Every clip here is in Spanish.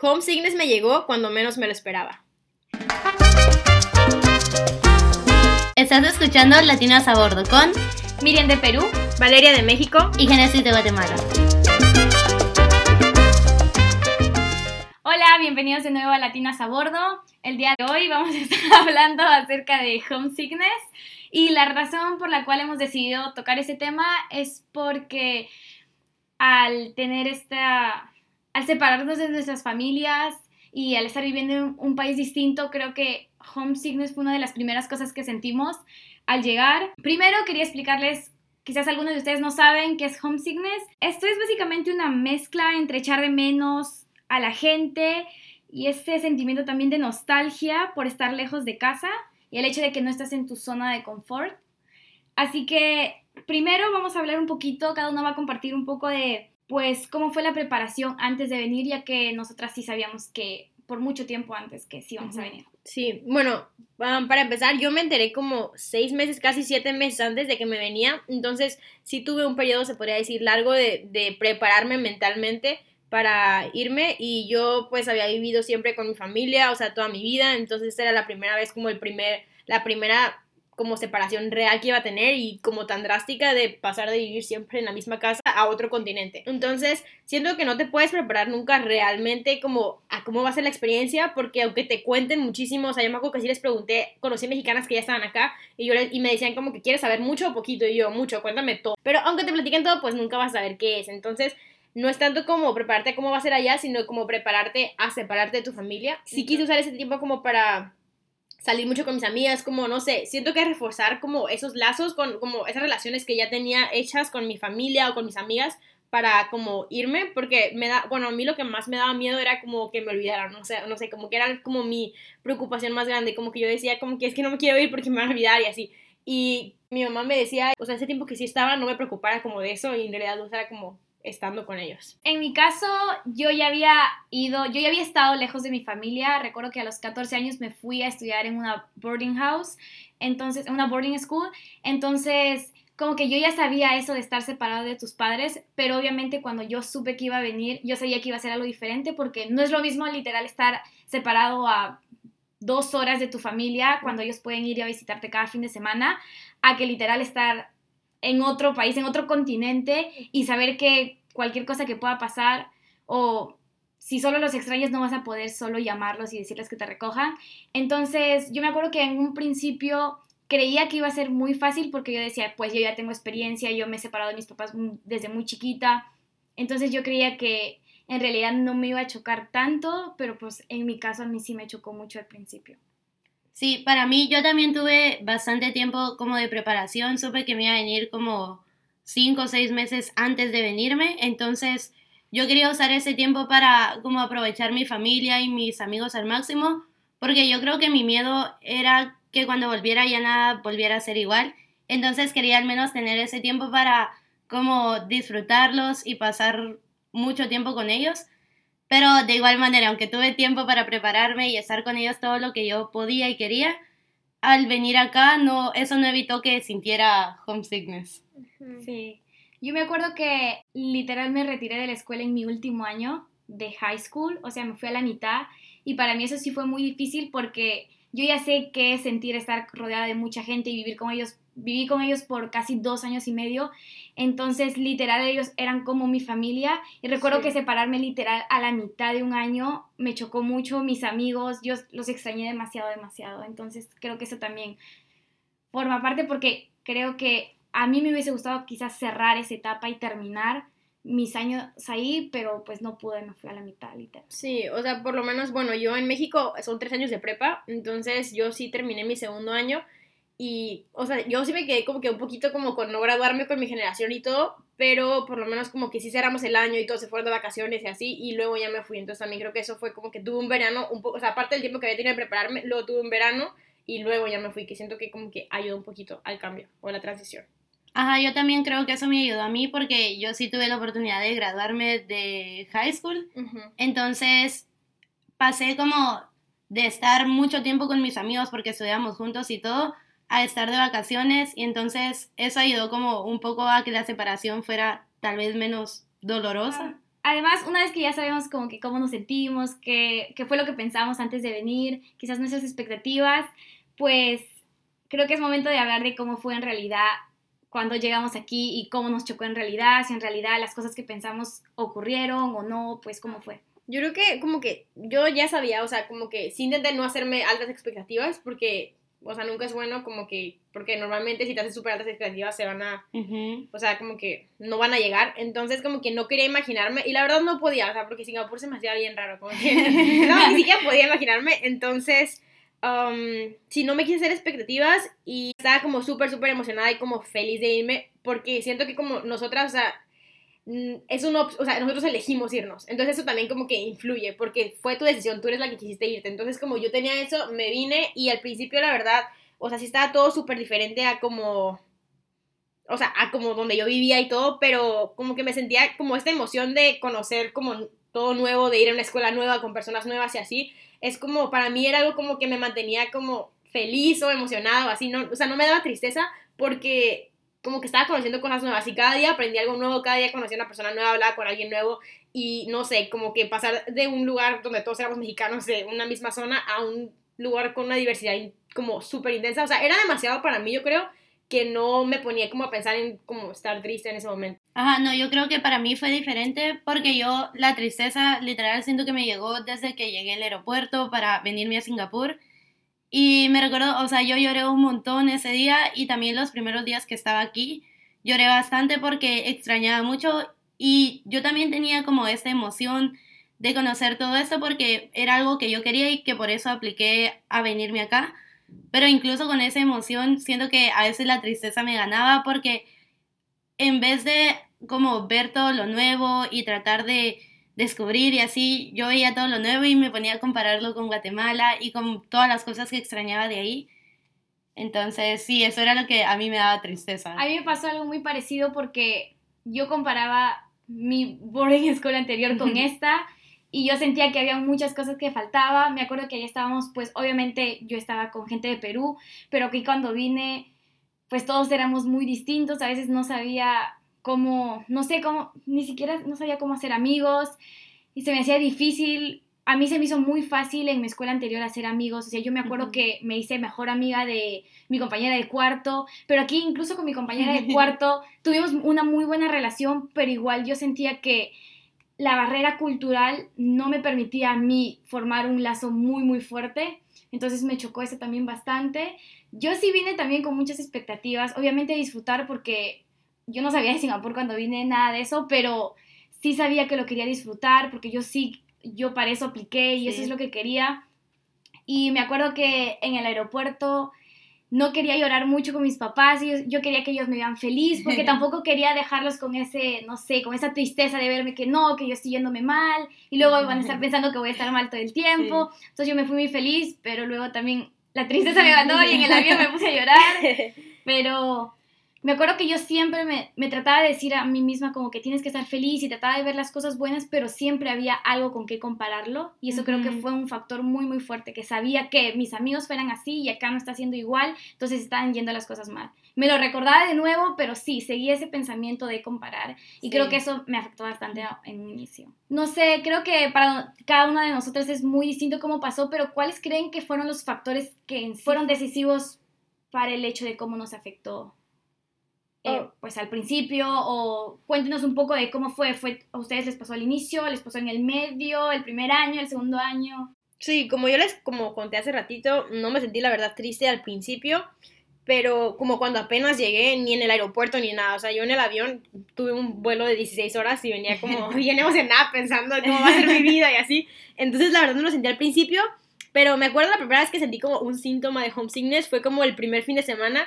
Homesickness me llegó cuando menos me lo esperaba. Estás escuchando Latinas a Bordo con Miriam de Perú, Valeria de México y Genesis de Guatemala. Hola, bienvenidos de nuevo a Latinas a Bordo. El día de hoy vamos a estar hablando acerca de homesickness y la razón por la cual hemos decidido tocar ese tema es porque al tener esta al separarnos de nuestras familias y al estar viviendo en un país distinto, creo que homesickness fue una de las primeras cosas que sentimos al llegar. Primero quería explicarles, quizás algunos de ustedes no saben qué es homesickness. Esto es básicamente una mezcla entre echar de menos a la gente y ese sentimiento también de nostalgia por estar lejos de casa y el hecho de que no estás en tu zona de confort. Así que primero vamos a hablar un poquito, cada uno va a compartir un poco de pues cómo fue la preparación antes de venir, ya que nosotras sí sabíamos que por mucho tiempo antes que sí íbamos a venir. Sí, bueno, um, para empezar, yo me enteré como seis meses, casi siete meses antes de que me venía, entonces sí tuve un periodo, se podría decir, largo de, de prepararme mentalmente para irme. Y yo pues había vivido siempre con mi familia, o sea, toda mi vida, entonces era la primera vez como el primer, la primera como separación real que iba a tener y como tan drástica de pasar de vivir siempre en la misma casa a otro continente. Entonces, siento que no te puedes preparar nunca realmente como a cómo va a ser la experiencia, porque aunque te cuenten muchísimo, o sea, yo me acuerdo que sí les pregunté, conocí mexicanas que ya estaban acá y, yo y me decían como que quieres saber mucho o poquito, y yo, mucho, cuéntame todo. Pero aunque te platiquen todo, pues nunca vas a saber qué es. Entonces, no es tanto como prepararte a cómo va a ser allá, sino como prepararte a separarte de tu familia. Sí quise usar ese tiempo como para salir mucho con mis amigas, como no sé, siento que reforzar como esos lazos con como esas relaciones que ya tenía hechas con mi familia o con mis amigas para como irme, porque me da, bueno, a mí lo que más me daba miedo era como que me olvidaran, o sea, no sé, como que era como mi preocupación más grande, como que yo decía como que es que no me quiero ir porque me van a olvidar y así. Y mi mamá me decía, o sea, ese tiempo que sí estaba no me preocupara como de eso y en realidad o sea, era como estando con ellos. En mi caso, yo ya había ido, yo ya había estado lejos de mi familia. Recuerdo que a los 14 años me fui a estudiar en una boarding house, entonces, en una boarding school. Entonces, como que yo ya sabía eso de estar separado de tus padres, pero obviamente cuando yo supe que iba a venir, yo sabía que iba a ser algo diferente porque no es lo mismo literal estar separado a dos horas de tu familia cuando ellos pueden ir a visitarte cada fin de semana, a que literal estar en otro país, en otro continente y saber que cualquier cosa que pueda pasar o si solo los extraños no vas a poder solo llamarlos y decirles que te recojan. Entonces yo me acuerdo que en un principio creía que iba a ser muy fácil porque yo decía, pues yo ya tengo experiencia, yo me he separado de mis papás desde muy chiquita. Entonces yo creía que en realidad no me iba a chocar tanto, pero pues en mi caso a mí sí me chocó mucho al principio. Sí, para mí yo también tuve bastante tiempo como de preparación, supe que me iba a venir como cinco o seis meses antes de venirme, entonces yo quería usar ese tiempo para como aprovechar mi familia y mis amigos al máximo, porque yo creo que mi miedo era que cuando volviera ya nada volviera a ser igual, entonces quería al menos tener ese tiempo para como disfrutarlos y pasar mucho tiempo con ellos. Pero de igual manera, aunque tuve tiempo para prepararme y estar con ellos todo lo que yo podía y quería, al venir acá no, eso no evitó que sintiera homesickness. Sí. Yo me acuerdo que literal me retiré de la escuela en mi último año de high school, o sea, me fui a la mitad y para mí eso sí fue muy difícil porque yo ya sé qué es sentir estar rodeada de mucha gente y vivir con ellos viví con ellos por casi dos años y medio, entonces literal ellos eran como mi familia y recuerdo que separarme literal a la mitad de un año me chocó mucho, mis amigos, yo los extrañé demasiado, demasiado, entonces creo que eso también forma parte porque creo que a mí me hubiese gustado quizás cerrar esa etapa y terminar mis años ahí, pero pues no pude, me fui a la mitad, literal. Sí, o sea, por lo menos, bueno, yo en México son tres años de prepa, entonces yo sí terminé mi segundo año y, o sea, yo sí me quedé como que un poquito como con no graduarme con mi generación y todo, pero por lo menos como que sí cerramos el año y todos se fueron de vacaciones y así, y luego ya me fui. Entonces también creo que eso fue como que tuve un verano, un poco, o sea, aparte del tiempo que había tenido que prepararme, luego tuve un verano y luego ya me fui, que siento que como que ayudó un poquito al cambio o a la transición. Ajá, yo también creo que eso me ayudó a mí porque yo sí tuve la oportunidad de graduarme de high school. Entonces pasé como de estar mucho tiempo con mis amigos porque estudiamos juntos y todo, a estar de vacaciones y entonces eso ayudó como un poco a que la separación fuera tal vez menos dolorosa. además, una vez que ya sabemos como que cómo nos sentimos, qué, qué fue lo que pensamos antes de venir, quizás nuestras expectativas, pues creo que es momento de hablar de cómo fue en realidad cuando llegamos aquí y cómo nos chocó en realidad, si en realidad las cosas que pensamos ocurrieron o no, pues cómo fue. Yo creo que como que yo ya sabía, o sea, como que sí intenté no hacerme altas expectativas porque, o sea, nunca es bueno como que, porque normalmente si te haces súper altas expectativas se van a, o sea, como que no van a llegar. Entonces como que no quería imaginarme y la verdad no podía, o sea, porque Singapur se me hacía bien raro, como que no, ni siquiera podía imaginarme. Entonces, um, si no me quise hacer expectativas y estaba como súper, súper emocionada y como feliz de irme porque siento que como nosotras, o sea, Mm, es un o sea, nosotros elegimos irnos. Entonces eso también como que influye, porque fue tu decisión, tú eres la que quisiste irte. Entonces como yo tenía eso, me vine y al principio la verdad, o sea, sí estaba todo súper diferente a como, o sea, a como donde yo vivía y todo, pero como que me sentía como esta emoción de conocer como todo nuevo, de ir a una escuela nueva con personas nuevas y así. Es como, para mí era algo como que me mantenía como feliz o emocionado, así, no, o sea, no me daba tristeza porque como que estaba conociendo cosas nuevas y cada día aprendí algo nuevo, cada día conocía a una persona nueva, hablaba con alguien nuevo y no sé, como que pasar de un lugar donde todos éramos mexicanos de una misma zona a un lugar con una diversidad como súper intensa, o sea, era demasiado para mí, yo creo que no me ponía como a pensar en como estar triste en ese momento. Ajá, no, yo creo que para mí fue diferente porque yo la tristeza literal siento que me llegó desde que llegué al aeropuerto para venirme a Singapur y me recuerdo, o sea, yo lloré un montón ese día y también los primeros días que estaba aquí, lloré bastante porque extrañaba mucho y yo también tenía como esta emoción de conocer todo esto porque era algo que yo quería y que por eso apliqué a venirme acá. Pero incluso con esa emoción siento que a veces la tristeza me ganaba porque en vez de como ver todo lo nuevo y tratar de descubrir y así yo veía todo lo nuevo y me ponía a compararlo con Guatemala y con todas las cosas que extrañaba de ahí. Entonces, sí, eso era lo que a mí me daba tristeza. A mí me pasó algo muy parecido porque yo comparaba mi boarding school anterior con esta y yo sentía que había muchas cosas que faltaba. Me acuerdo que ahí estábamos, pues obviamente yo estaba con gente de Perú, pero aquí cuando vine, pues todos éramos muy distintos, a veces no sabía como, no sé cómo, ni siquiera no sabía cómo hacer amigos y se me hacía difícil. A mí se me hizo muy fácil en mi escuela anterior hacer amigos. O sea, yo me acuerdo que me hice mejor amiga de mi compañera de cuarto, pero aquí incluso con mi compañera de cuarto tuvimos una muy buena relación, pero igual yo sentía que la barrera cultural no me permitía a mí formar un lazo muy, muy fuerte. Entonces me chocó eso también bastante. Yo sí vine también con muchas expectativas, obviamente a disfrutar porque yo no sabía de Singapur cuando vine nada de eso, pero sí sabía que lo quería disfrutar porque yo sí, yo para eso apliqué y eso es lo que quería. Y me acuerdo que en el aeropuerto no quería llorar mucho con mis papás, y yo, quería que ellos me vean feliz, porque tampoco quería dejarlos con ese, no sé, con esa tristeza de verme que no, que yo estoy yéndome mal, y luego van a estar pensando que voy a estar mal todo el tiempo. Entonces yo me fui muy feliz, pero luego también la tristeza me ganó y en el avión me puse a llorar. Pero me acuerdo que yo siempre me, me, trataba de decir a mí misma como que tienes que estar feliz y trataba de ver las cosas buenas, pero siempre había algo con que compararlo y eso creo que fue un factor muy muy fuerte, que sabía que mis amigos fueran así y acá no está siendo igual, entonces estaban yendo las cosas mal. Me lo recordaba de nuevo, pero sí, seguía ese pensamiento de comparar y creo que eso me afectó bastante en un inicio. No sé, creo que para cada una de nosotros es muy distinto cómo pasó, pero ¿cuáles creen que fueron los factores que fueron decisivos para el hecho de cómo nos afectó. Pues al principio o cuéntenos un poco de cómo fue, fue, a ustedes les pasó al inicio, les pasó en el medio, el primer año, el segundo año. Sí, como yo les como conté hace ratito, no me sentí la verdad triste al principio, pero como cuando apenas llegué, ni en el aeropuerto ni nada, o sea, yo en el avión tuve un vuelo de 16 horas y venía como bien emocionada pensando cómo va a ser mi vida y así, entonces la verdad no lo sentí al principio, pero me acuerdo la primera vez que sentí como un síntoma de homesickness fue como el primer fin de semana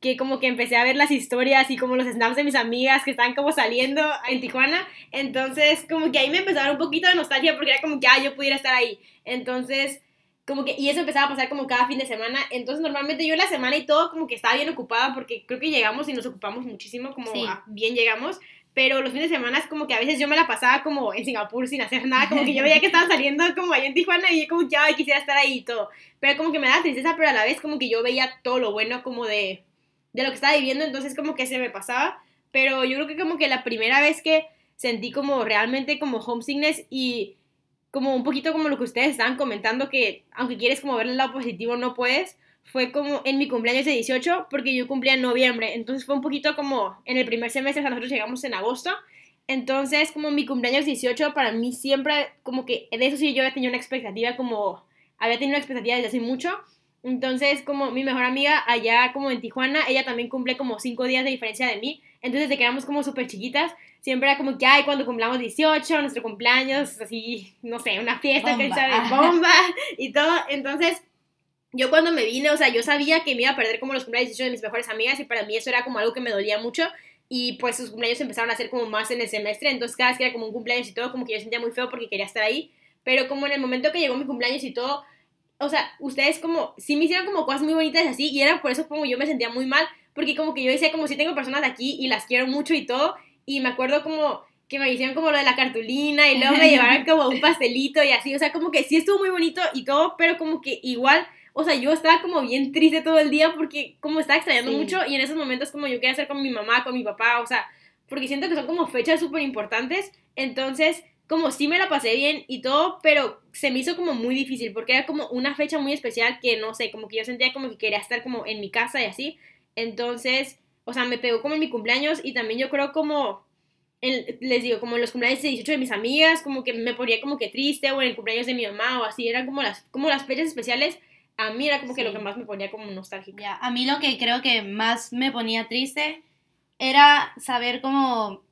que como que empecé a ver las historias y como los snaps de mis amigas que están como saliendo en Tijuana. Entonces, como que ahí me empezó a dar un poquito de nostalgia porque era como que, ah, yo pudiera estar ahí. Entonces, como que, y eso empezaba a pasar como cada fin de semana. Entonces, normalmente yo la semana y todo como que estaba bien ocupada porque creo que llegamos y nos ocupamos muchísimo, como bien llegamos. Pero los fines de semana es como que a veces yo me la pasaba como en Singapur sin hacer nada, como que yo veía que estaba saliendo como allá en Tijuana y yo como que, ay, quisiera estar ahí y todo. Pero como que me da tristeza, pero a la vez como que yo veía todo lo bueno como de de lo que estaba viviendo, entonces como que se me pasaba, pero yo creo que como que la primera vez que sentí como realmente como homesickness y como un poquito como lo que ustedes estaban comentando, que aunque quieres como ver el lado positivo, no puedes. Fue como en mi cumpleaños de 18, porque yo cumplía en noviembre. Entonces fue un poquito como en el primer semestre, nosotros llegamos en agosto. Entonces, como mi cumpleaños 18, para mí siempre, como que de eso sí yo había tenido una expectativa, como había tenido una expectativa desde hace mucho. Entonces, como mi mejor amiga allá como en Tijuana, ella también cumple como cinco días de diferencia de mí. Entonces, de que éramos como súper chiquitas, siempre era como que, ay, cuando cumplamos 18, nuestro cumpleaños, así, no sé, una fiesta, que de bomba y todo. Entonces, yo cuando me vine, o sea, yo sabía que me iba a perder como los cumpleaños 18 de mis mejores amigas y para mí eso era como algo que me dolía mucho y pues sus cumpleaños empezaron a ser como más en el semestre, entonces cada vez que era como un cumpleaños y todo, como que yo sentía muy feo porque quería estar ahí, pero como en el momento que llegó mi cumpleaños y todo, o sea, ustedes como, sí me hicieron como cosas muy bonitas así y era por eso como yo me sentía muy mal, porque como que yo decía como si tengo personas aquí y las quiero mucho y todo, y me acuerdo como que me hicieron como lo de la cartulina y luego me llevaron como un pastelito y así, o sea, como que sí estuvo muy bonito y todo, pero como que igual o sea, yo estaba como bien triste todo el día porque como estaba extrañando mucho y en esos momentos como yo quería hacer con mi mamá, con mi papá, o sea, porque siento que son como fechas súper importantes, entonces como sí me la pasé bien y todo, pero se me hizo como muy difícil porque era como una fecha muy especial que no sé, como que yo sentía como que quería estar como en mi casa y así, entonces, o sea, me pegó como en mi cumpleaños y también yo creo como les digo, como en los cumpleaños de 18 de mis amigas, como que me ponía como que triste, o en el cumpleaños de mi mamá, o así, eran como las, como las fechas especiales a mí era como que lo que más me ponía como nostálgica. a mí lo que creo que más me ponía triste era saber como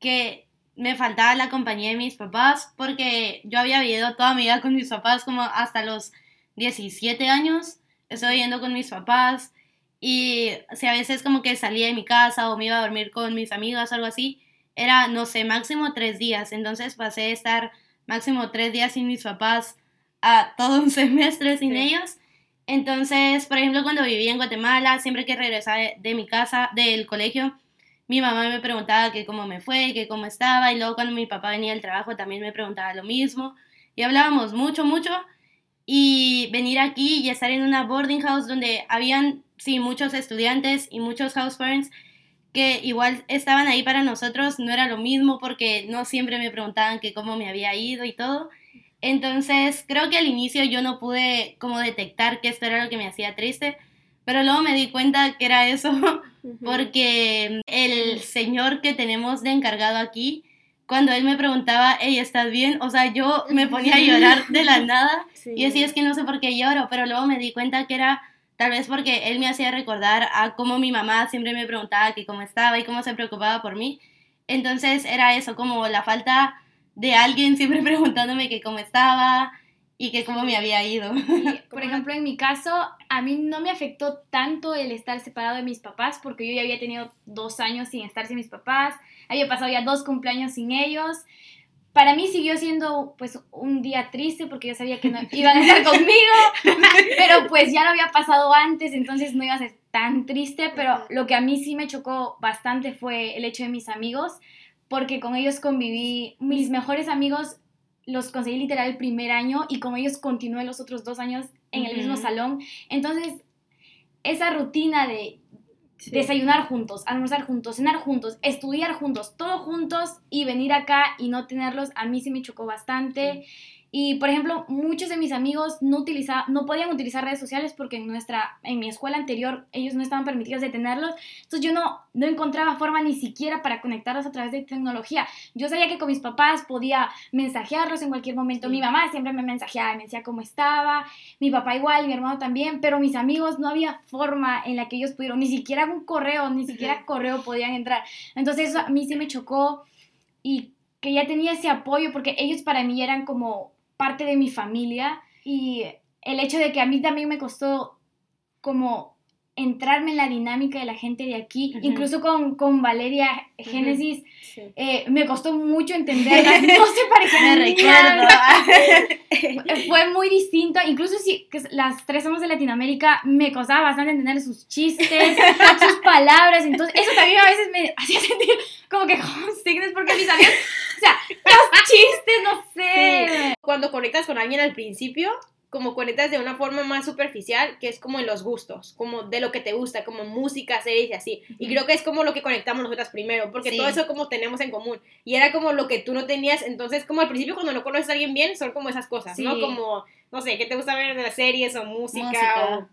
que me faltaba la compañía de mis papás, porque yo había vivido toda mi vida con mis papás como hasta los 17 años, estoy viviendo con mis papás y si a veces como que salía de mi casa o me iba a dormir con mis amigas o algo así, era, no sé, máximo tres días, entonces pasé de estar máximo tres días sin mis papás a todo un semestre sin ellos. Entonces, por ejemplo, cuando vivía en Guatemala, siempre que regresaba de, mi casa, del colegio, mi mamá me preguntaba que cómo me fue, que cómo estaba, y luego cuando mi papá venía del trabajo también me preguntaba lo mismo. Y hablábamos mucho, mucho. Y venir aquí y estar en una boarding house donde habían, sí, muchos estudiantes y muchos house parents que igual estaban ahí para nosotros, no era lo mismo porque no siempre me preguntaban que cómo me había ido y todo. Entonces, creo que al inicio yo no pude como detectar que esto era lo que me hacía triste, pero luego me di cuenta que era eso, porque el señor que tenemos de encargado aquí, cuando él me preguntaba, hey, ¿estás bien? O sea, yo me ponía a llorar de la nada y decía, es que no sé por qué lloro, pero luego me di cuenta que era tal vez porque él me hacía recordar a cómo mi mamá siempre me preguntaba que cómo estaba y cómo se preocupaba por mí. Entonces era eso, como la falta de alguien siempre preguntándome que cómo estaba y que cómo me había ido. por ejemplo, en mi caso, a mí no me afectó tanto el estar separado de mis papás porque yo ya había tenido dos años sin estar sin mis papás, había pasado ya dos cumpleaños sin ellos. Para mí siguió siendo pues un día triste porque yo sabía que no iban a estar conmigo, pero pues ya lo había pasado antes, entonces no iba a ser tan triste, pero lo que a mí sí me chocó bastante fue el hecho de mis amigos, porque con ellos conviví, mis mejores amigos los conseguí literal el primer año y con ellos continué los otros dos años en el mismo salón. Entonces, esa rutina de desayunar juntos, almorzar juntos, cenar juntos, estudiar juntos, todo juntos y venir acá y no tenerlos, a mí sí me chocó bastante. Y, por ejemplo, muchos de mis amigos no, utiliza, no podían utilizar redes sociales porque en, nuestra, en mi escuela anterior ellos no estaban permitidos de tenerlos. Entonces yo no, no encontraba forma ni siquiera para conectarlos a través de tecnología. Yo sabía que con mis papás podía mensajearlos en cualquier momento. Mi mamá siempre me mensajeaba, me decía cómo estaba. Mi papá igual, mi hermano también. Pero mis amigos no había forma en la que ellos pudieron, ni siquiera un correo, ni siquiera correo podían entrar. Entonces eso a mí sí me chocó y que ya tenía ese apoyo porque ellos para mí eran como parte de mi familia y el hecho de que a mí también me costó como entrarme en la dinámica de la gente de aquí, incluso con, con, Valeria Génesis, eh, me costó mucho entenderla, no se parecían Fue muy distinto, incluso si las tres somos de Latinoamérica, me costaba bastante entender sus chistes, sus palabras, entonces eso también a veces me hacía sentir como que signos porque mis amigos, o sea, los chistes, no sé. Cuando conectas con alguien al principio, como conectas de una forma más superficial, que es como en los gustos, como de lo que te gusta, como música, series y así. Y creo que es como lo que conectamos nosotras primero, porque Sí. todo eso como tenemos en común. Y era como lo que tú no tenías, entonces como al principio cuando no conoces a alguien bien, son como esas cosas, ¿no? Sí. Como, no sé, ¿qué te gusta ver de las series o música, Música. o...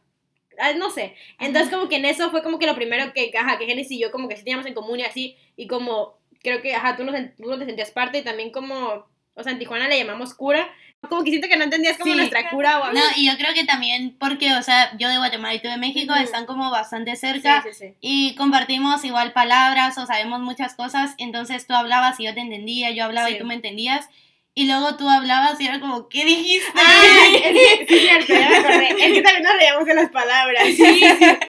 ah, no sé. Entonces como que en eso fue como que lo primero que, ajá, que Genesis y yo como que sí teníamos en común y así, y como creo que, ajá, tú no, tú no te sentías parte y también como, o sea, en Tijuana le llamamos cura, como que siento que no entendías como Sí. nuestra cura o algo. No, y yo creo que también porque, o sea, yo de Guatemala y tú de México están como bastante cerca sí, sí. y compartimos igual palabras o sabemos muchas cosas, entonces tú hablabas y yo te entendía, yo hablaba y tú me entendías, y luego tú hablabas y era como, ¿qué dijiste? Ah, es sí, cierto, ya me acordé. Es que también nos reíamos en las palabras. Sí, sí.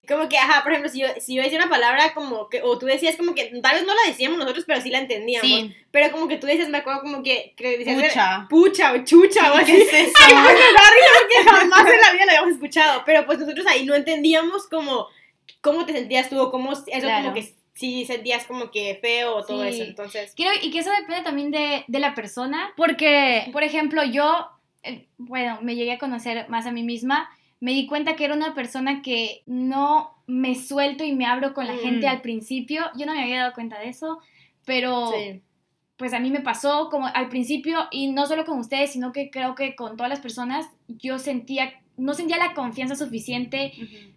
Como que, ajá, por ejemplo, si yo, si yo decía una palabra como que, o tú decías como que, tal vez no la decíamos nosotros, pero sí la entendíamos. Sí, Pero como que tú decías, me acuerdo como que, que decías, pucha. pucha o chucha o así. ¿Qué es eso? Ay, pues me porque jamás en la vida lo habíamos escuchado. Pero pues nosotros ahí no entendíamos como, cómo te sentías tú o cómo, eso Claro. como que si sentías como que feo o todo Sí. eso. Entonces, Creo, y que eso depende también de, de la persona, porque, por ejemplo, yo, eh, bueno, me llegué a conocer más a mí misma, me di cuenta que era una persona que no me suelto y me abro con la Mm. gente al principio, yo no me había dado cuenta de eso, pero sí. pues a mí me pasó como al principio, y no solo con ustedes, sino que creo que con todas las personas, yo sentía, no sentía la confianza suficiente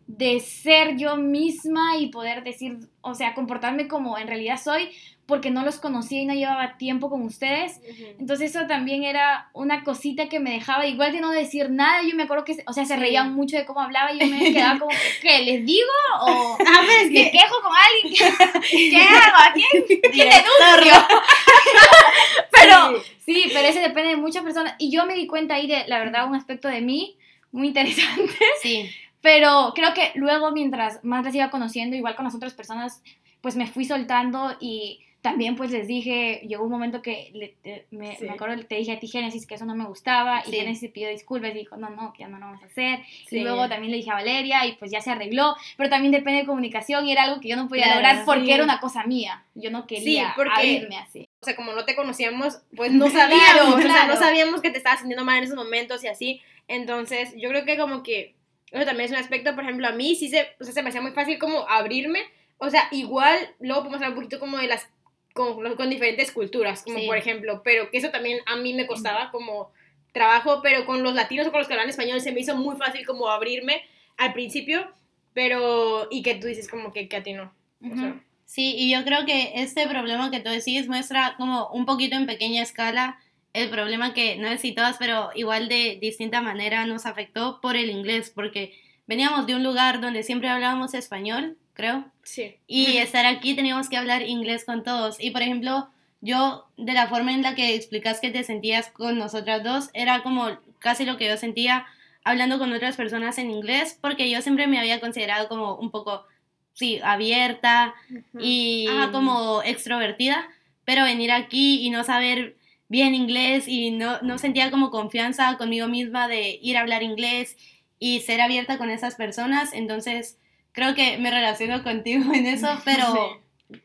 de ser yo misma y poder decir, o sea, comportarme como en realidad soy, porque no los conocía y no llevaba tiempo con ustedes. Entonces eso también era una cosita que me dejaba, igual de no decir nada, yo me acuerdo que, o sea, se Sí. reían mucho de cómo hablaba y yo me quedaba como, ¿qué les digo? ¿O Ah, es me que, quejo con alguien? ¿Qué, qué hago? ¿A quién? ¿Quién denuncio? pero, sí. sí, pero eso depende de muchas personas. Y yo me di cuenta ahí de, la verdad, un aspecto de mí muy interesante. Sí, Pero creo que luego, mientras más las iba conociendo, igual con las otras personas, pues me fui soltando y también pues les dije, llegó un momento que le- te- me, Sí. me acuerdo, te dije a ti Génesis que eso no me gustaba y Sí. Génesis pidió disculpas y dijo, no, no, que ya no lo vamos a hacer. Sí. Y luego también le dije a Valeria y pues ya se arregló, pero también depende de comunicación y era algo que yo no podía Claro, lograr porque era una cosa mía. Yo no quería porque- abrirme así. o sea, como no te conocíamos, pues no sabíamos, Claro, o sea, no sabíamos que te estabas sintiendo mal en esos momentos y así. Entonces, yo creo que como que eso también es un aspecto, por ejemplo, a mí sí se, o sea, se me hacía muy fácil como abrirme, o sea, igual luego podemos hablar un poquito como de las con, con diferentes culturas, como Sí. por ejemplo, pero que eso también a mí me costaba como trabajo, pero con los latinos o con los que hablan español se me hizo muy fácil como abrirme al principio, pero y que tú dices como que, que a ti no. O sea, sí, y yo creo que este problema que tú decís muestra como un poquito en pequeña escala el problema que no sé si todas, pero igual de distinta manera nos afectó por el inglés, porque veníamos de un lugar donde siempre hablábamos español, creo, sí. y estar aquí teníamos que hablar inglés con todos. Y por ejemplo, yo, de la forma en la que explicas que te sentías con nosotras dos, era como casi lo que yo sentía hablando con otras personas en inglés, porque yo siempre me había considerado como un poco, sí, abierta y ajá, como extrovertida, pero venir aquí y no saber bien inglés y no, no sentía como confianza conmigo misma de ir a hablar inglés y ser abierta con esas personas, entonces creo que me relaciono contigo en eso, pero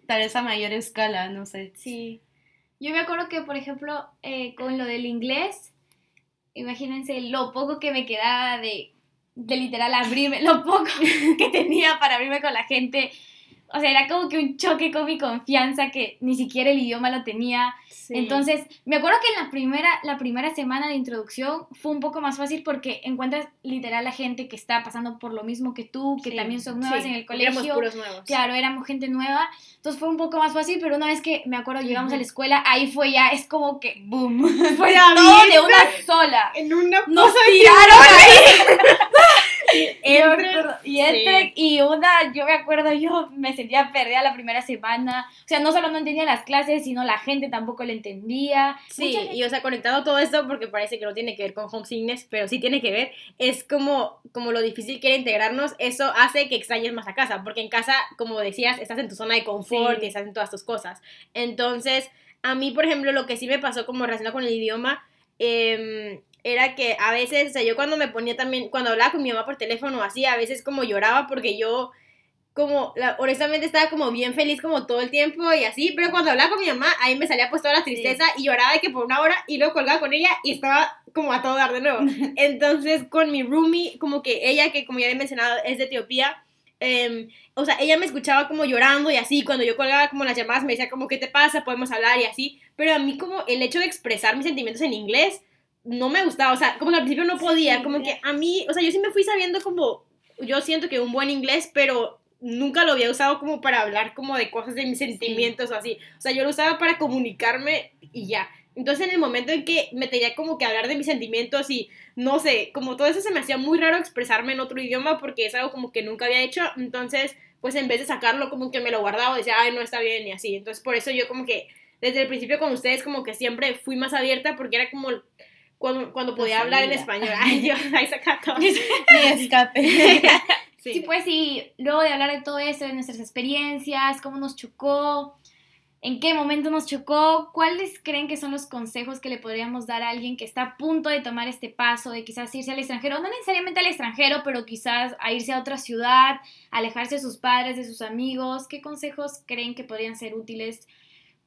tal vez a mayor escala, no sé. Sí. Yo me acuerdo que, por ejemplo, eh, con lo del inglés, imagínense lo poco que me quedaba de, de literal abrirme, lo poco que tenía para abrirme con la gente. O sea, era como que un choque con mi confianza que ni siquiera el idioma lo tenía. Sí. Entonces, me acuerdo que en la primera, la primera semana de introducción fue un poco más fácil porque encuentras literal a gente que está pasando por lo mismo que tú, que Sí, también son nuevas Sí, en el porque éramos colegio. puros nuevos. Claro, éramos gente nueva, entonces fue un poco más fácil, pero una vez que me acuerdo llegamos a la escuela, ahí fue ya, es como que Boom. fue todo de una sola. En una Nos tiraron ahí. Y Entre- y una, yo me acuerdo, yo me sentía perdida la primera semana, o sea, no solo no entendía las clases, sino la gente tampoco lo entendía. Sí, gente- y o sea, conectado todo esto, porque parece que no tiene que ver con homesickness, pero sí tiene que ver, es como, como lo difícil que era integrarnos, eso hace que extrañes más a casa, porque en casa, como decías, estás en tu zona de confort Sí. y estás en todas tus cosas. Entonces, a mí, por ejemplo, lo que sí me pasó como relacionado con el idioma, em, era que a veces, o sea, yo cuando me ponía también, cuando hablaba con mi mamá por teléfono así, a veces como lloraba porque yo como, la, honestamente estaba como bien feliz como todo el tiempo y así, pero cuando hablaba con mi mamá, ahí me salía pues toda la tristeza y lloraba de que por una hora y luego colgaba con ella y estaba como a todo dar de nuevo. Entonces con mi roomie, como que ella, que como ya he mencionado, es de Etiopía, em, o sea, ella me escuchaba como llorando y así, cuando yo colgaba como las llamadas me decía como, ¿qué te pasa? Podemos hablar y así, pero a mí como el hecho de expresar mis sentimientos en inglés no me gustaba, o sea, como que al principio no podía, como que a mí, o sea, yo sí me fui sabiendo como, yo siento que un buen inglés, pero nunca lo había usado como para hablar como de cosas de mis sentimientos o así. O sea, yo lo usaba para comunicarme y ya. Entonces, en el momento en que me tenía como que hablar de mis sentimientos y no sé, como todo eso se me hacía muy raro expresarme en otro idioma porque es algo como que nunca había hecho. Entonces, pues en vez de sacarlo, como que me lo guardaba y decía, ay, no está bien y así. Entonces, por eso yo como que desde el principio con ustedes, como que siempre fui más abierta porque era como cuando, cuando podía hablar en español. Ay, Dios, ahí saca todo. Mi escape. Sí. pues sí, luego de hablar de todo eso, de nuestras experiencias, cómo nos chocó, en qué momento nos chocó, ¿cuáles creen que son los consejos que le podríamos dar a alguien que está a punto de tomar este paso, de quizás irse al extranjero, no necesariamente al extranjero, pero quizás a irse a otra ciudad, alejarse de sus padres, de sus amigos? ¿Qué consejos creen que podrían ser útiles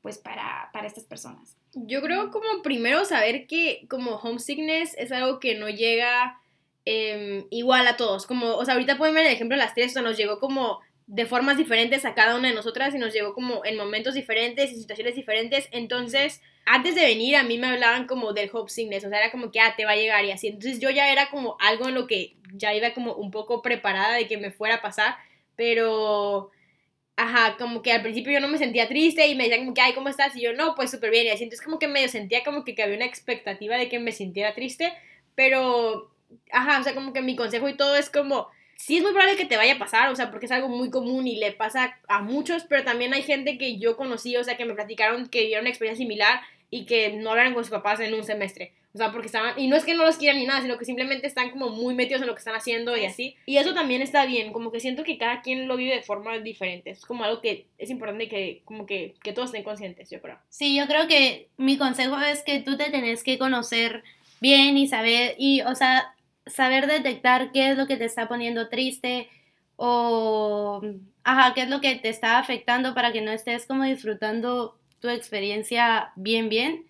pues para, para estas personas? Yo creo como primero saber que como homesickness es algo que no llega Em, igual a todos. Como, o sea, ahorita pueden ver el ejemplo de las tres, o sea, nos llegó como de formas diferentes a cada una de nosotras y nos llegó como en momentos diferentes y situaciones diferentes. Entonces, antes de venir a mí me hablaban como del hope sickness, o sea, era como que, ah, te va a llegar y así. Entonces yo ya era como algo en lo que ya iba como un poco preparada de que me fuera a pasar, pero... Ajá, como que al principio yo no me sentía triste y me decían como que, ay, ¿cómo estás? Y yo, no, pues súper bien. Y así, entonces como que medio sentía como que, que había una expectativa de que me sintiera triste, pero ajá, o sea, como que mi consejo y todo es como, sí es muy probable que te vaya a pasar, o sea, porque es algo muy común y le pasa a muchos, pero también hay gente que yo conocí, o sea, que me platicaron que vivieron una experiencia similar y que no hablaron con sus papás en un semestre. O sea, porque estaban, y no es que no los quieran ni nada, sino que simplemente están como muy metidos en lo que están haciendo y así. Y eso también está bien, como que siento que cada quien lo vive de forma diferente. Es como algo que es importante que, como que, que todos estén conscientes, yo creo. Sí, yo creo que mi consejo es que tú te tenés que conocer bien y saber, y, o sea, saber detectar qué es lo que te está poniendo triste o, ajá, qué es lo que te está afectando para que no estés como disfrutando tu experiencia bien, bien.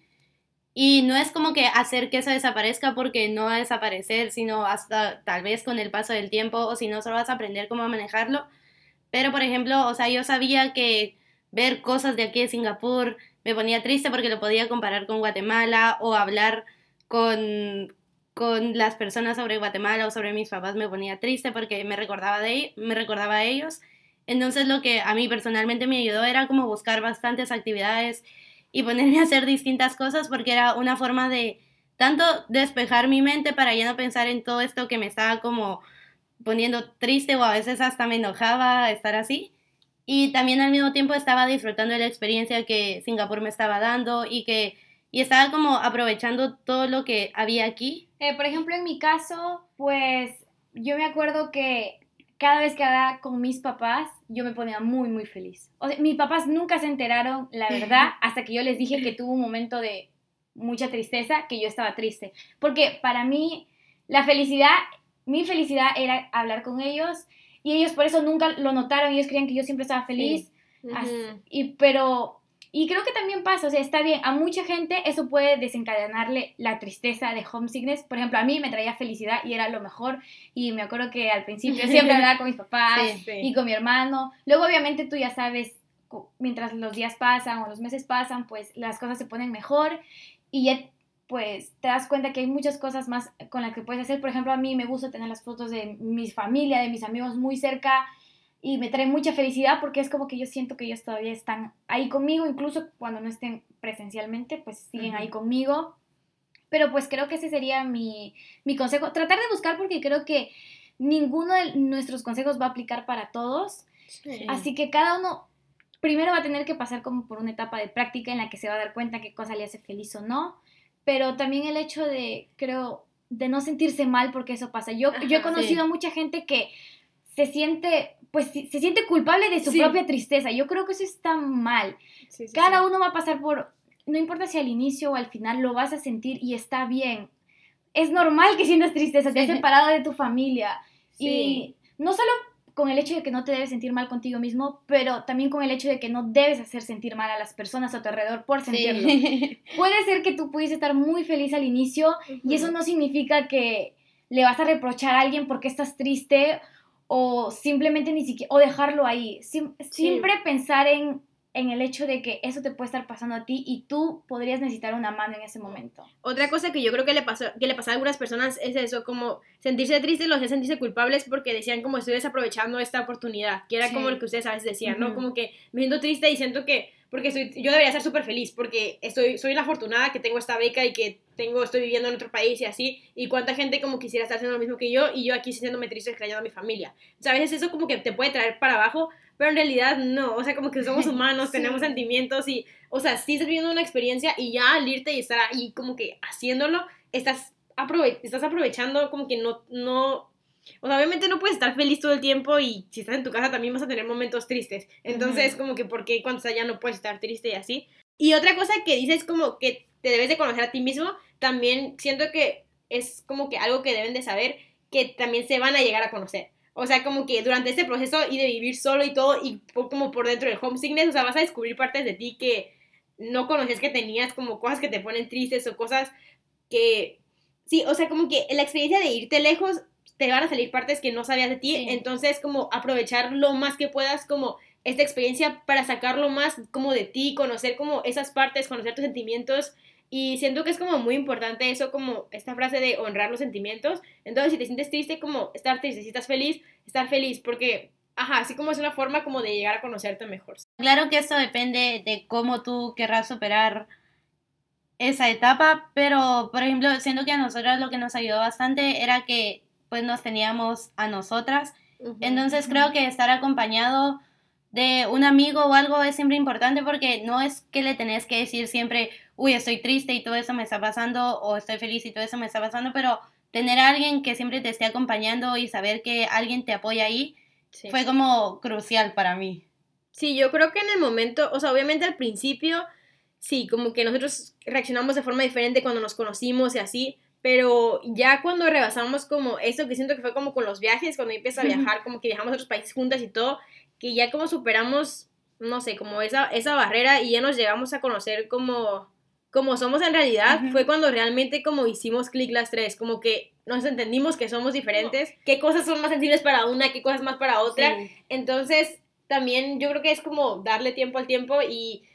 Y no es como que hacer que eso desaparezca porque no va a desaparecer, sino hasta tal vez con el paso del tiempo o si no, solo vas a aprender cómo manejarlo. Pero, por ejemplo, o sea, yo sabía que ver cosas de aquí de Singapur me ponía triste porque lo podía comparar con Guatemala o hablar con, con las personas sobre Guatemala o sobre mis papás me ponía triste porque me recordaba, de, me recordaba ellos. Entonces lo que a mí personalmente me ayudó era como buscar bastantes actividades y ponerme a hacer distintas cosas porque era una forma de tanto despejar mi mente para ya no pensar en todo esto que me estaba como poniendo triste o a veces hasta me enojaba estar así. Y también al mismo tiempo estaba disfrutando de la experiencia que Singapur me estaba dando y que y estaba como aprovechando todo lo que había aquí. Eh, por ejemplo, en mi caso, pues yo me acuerdo que cada vez que hablaba con mis papás, yo me ponía muy, muy feliz. O sea, mis papás nunca se enteraron, la verdad, hasta que yo les dije que tuvo un momento de mucha tristeza, que yo estaba triste. Porque para mí, la felicidad, mi felicidad era hablar con ellos y ellos por eso nunca lo notaron, ellos creían que yo siempre estaba feliz. y, pero y creo que también pasa, o sea, está bien, a mucha gente eso puede desencadenarle la tristeza de homesickness. Por ejemplo, a mí me traía felicidad y era lo mejor. Y me acuerdo que al principio siempre hablaba con mis papás y con mi hermano. Luego, obviamente, tú ya sabes, mientras los días pasan o los meses pasan, pues las cosas se ponen mejor y ya pues te das cuenta que hay muchas cosas más con las que puedes hacer. Por ejemplo, a mí me gusta tener las fotos de mi familia, de mis amigos muy cerca y me trae mucha felicidad porque es como que yo siento que ellos todavía están ahí conmigo, incluso cuando no estén presencialmente, pues siguen ahí conmigo. Pero pues creo que ese sería mi, mi consejo. Tratar de buscar porque creo que ninguno de nuestros consejos va a aplicar para todos. Así que cada uno primero va a tener que pasar como por una etapa de práctica en la que se va a dar cuenta qué cosa le hace feliz o no. Pero también el hecho de, creo, de no sentirse mal porque eso pasa. Yo, yo he conocido a mucha gente que se siente pues se siente culpable de su propia tristeza. Yo creo que eso está mal. Cada uno va a pasar por, no importa si al inicio o al final, lo vas a sentir y está bien. Es normal que sientas tristeza, te has separado de tu familia. Y no solo con el hecho de que no te debes sentir mal contigo mismo, pero también con el hecho de que no debes hacer sentir mal a las personas a tu alrededor por sentirlo. Puede ser que tú pudieses estar muy feliz al inicio y eso no significa que le vas a reprochar a alguien porque estás triste o simplemente ni siquiera, o dejarlo ahí. siempre pensar en en el hecho de que eso te puede estar pasando a ti y tú podrías necesitar una mano en ese momento. Otra cosa que yo creo que le pasó que le pasa a algunas personas es eso, como sentirse tristes, los hacía sentirse culpables porque decían como estoy desaprovechando esta oportunidad, que era como lo que ustedes a veces decían, ¿no? Como que me siento triste y siento que porque soy, yo debería ser súper feliz porque estoy, soy la afortunada que tengo esta beca y que tengo, estoy viviendo en otro país y así, y cuánta gente como quisiera estar haciendo lo mismo que yo y yo aquí sintiéndome triste extrañando a mi familia. O sea, a veces eso como que te puede traer para abajo, pero en realidad no, o sea, como que somos humanos, tenemos sentimientos y, o sea, sí estás viviendo una experiencia y ya al irte y estar ahí como que haciéndolo, estás, aprove estás aprovechando como que no, no, o sea, obviamente no puedes estar feliz todo el tiempo y si estás en tu casa también vas a tener momentos tristes. Entonces, como que, ¿por qué cuando estás allá no puedes estar triste y así? Y otra cosa que dices como que te debes de conocer a ti mismo, también siento que es como que algo que deben de saber que también se van a llegar a conocer. O sea, como que durante este proceso y de vivir solo y todo, y como por dentro del homesickness, o sea, vas a descubrir partes de ti que no conocías que tenías, como cosas que te ponen tristes o cosas que... Sí, o sea, como que la experiencia de irte lejos te van a salir partes que no sabías de ti, entonces como aprovechar lo más que puedas como esta experiencia para sacarlo más como de ti, conocer como esas partes, conocer tus sentimientos y siento que es como muy importante eso, como esta frase de honrar los sentimientos. Entonces, si te sientes triste, como estar triste, si estás feliz, estar feliz, porque, ajá, así como es una forma como de llegar a conocerte mejor. Claro que eso depende de cómo tú querrás superar esa etapa, pero, por ejemplo, siento que a nosotras lo que nos ayudó bastante era que pues nos teníamos a nosotras. Entonces creo que estar acompañado de un amigo o algo es siempre importante porque no es que le tenés que decir siempre, uy, estoy triste y todo eso me está pasando, o estoy feliz y todo eso me está pasando, pero tener a alguien que siempre te esté acompañando y saber que alguien te apoya ahí fue como crucial para mí. Sí, yo creo que en el momento, o sea, obviamente al principio, sí, como que nosotros reaccionamos de forma diferente cuando nos conocimos y así, pero ya cuando rebasamos como eso que siento que fue como con los viajes, cuando empieza a viajar, como que viajamos a otros países juntas y todo, que ya como superamos, no sé, como esa, esa barrera y ya nos llegamos a conocer como, como somos en realidad, fue cuando realmente como hicimos clic las tres, como que nos entendimos que somos diferentes, qué cosas son más sensibles para una, qué cosas más para otra. Entonces, también yo creo que es como darle tiempo al tiempo y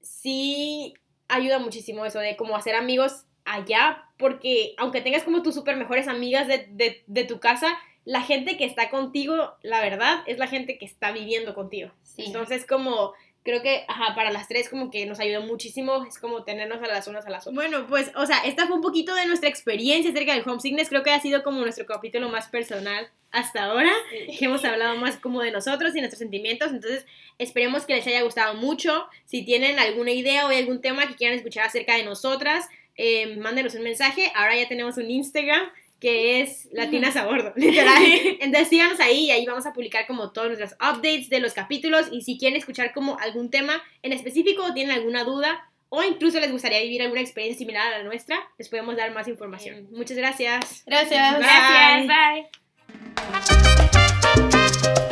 sí ayuda muchísimo eso de como hacer amigos allá, porque aunque tengas como tus super mejores amigas de, tu casa, la gente que está contigo, la verdad, es la gente que está viviendo contigo. Entonces, como creo que ajá, para las tres como que nos ayudó muchísimo, es como tenernos a las unas a las otras. Bueno, pues, o sea, esta fue un poquito de nuestra experiencia acerca del homesickness, creo que ha sido como nuestro capítulo más personal hasta ahora, que hemos hablado más como de nosotros y nuestros sentimientos, entonces esperemos que les haya gustado mucho, si tienen alguna idea o algún tema que quieran escuchar acerca de nosotras, eh, mándenos un mensaje. Ahora ya tenemos un Instagram que es Latinas a Bordo, literal. Entonces síganos ahí y ahí vamos a publicar como todos nuestros updates de los capítulos y si quieren escuchar como algún tema en específico o tienen alguna duda o incluso les gustaría vivir alguna experiencia similar a la nuestra, les podemos dar más información. Muchas gracias. Gracias. Gracias. Bye.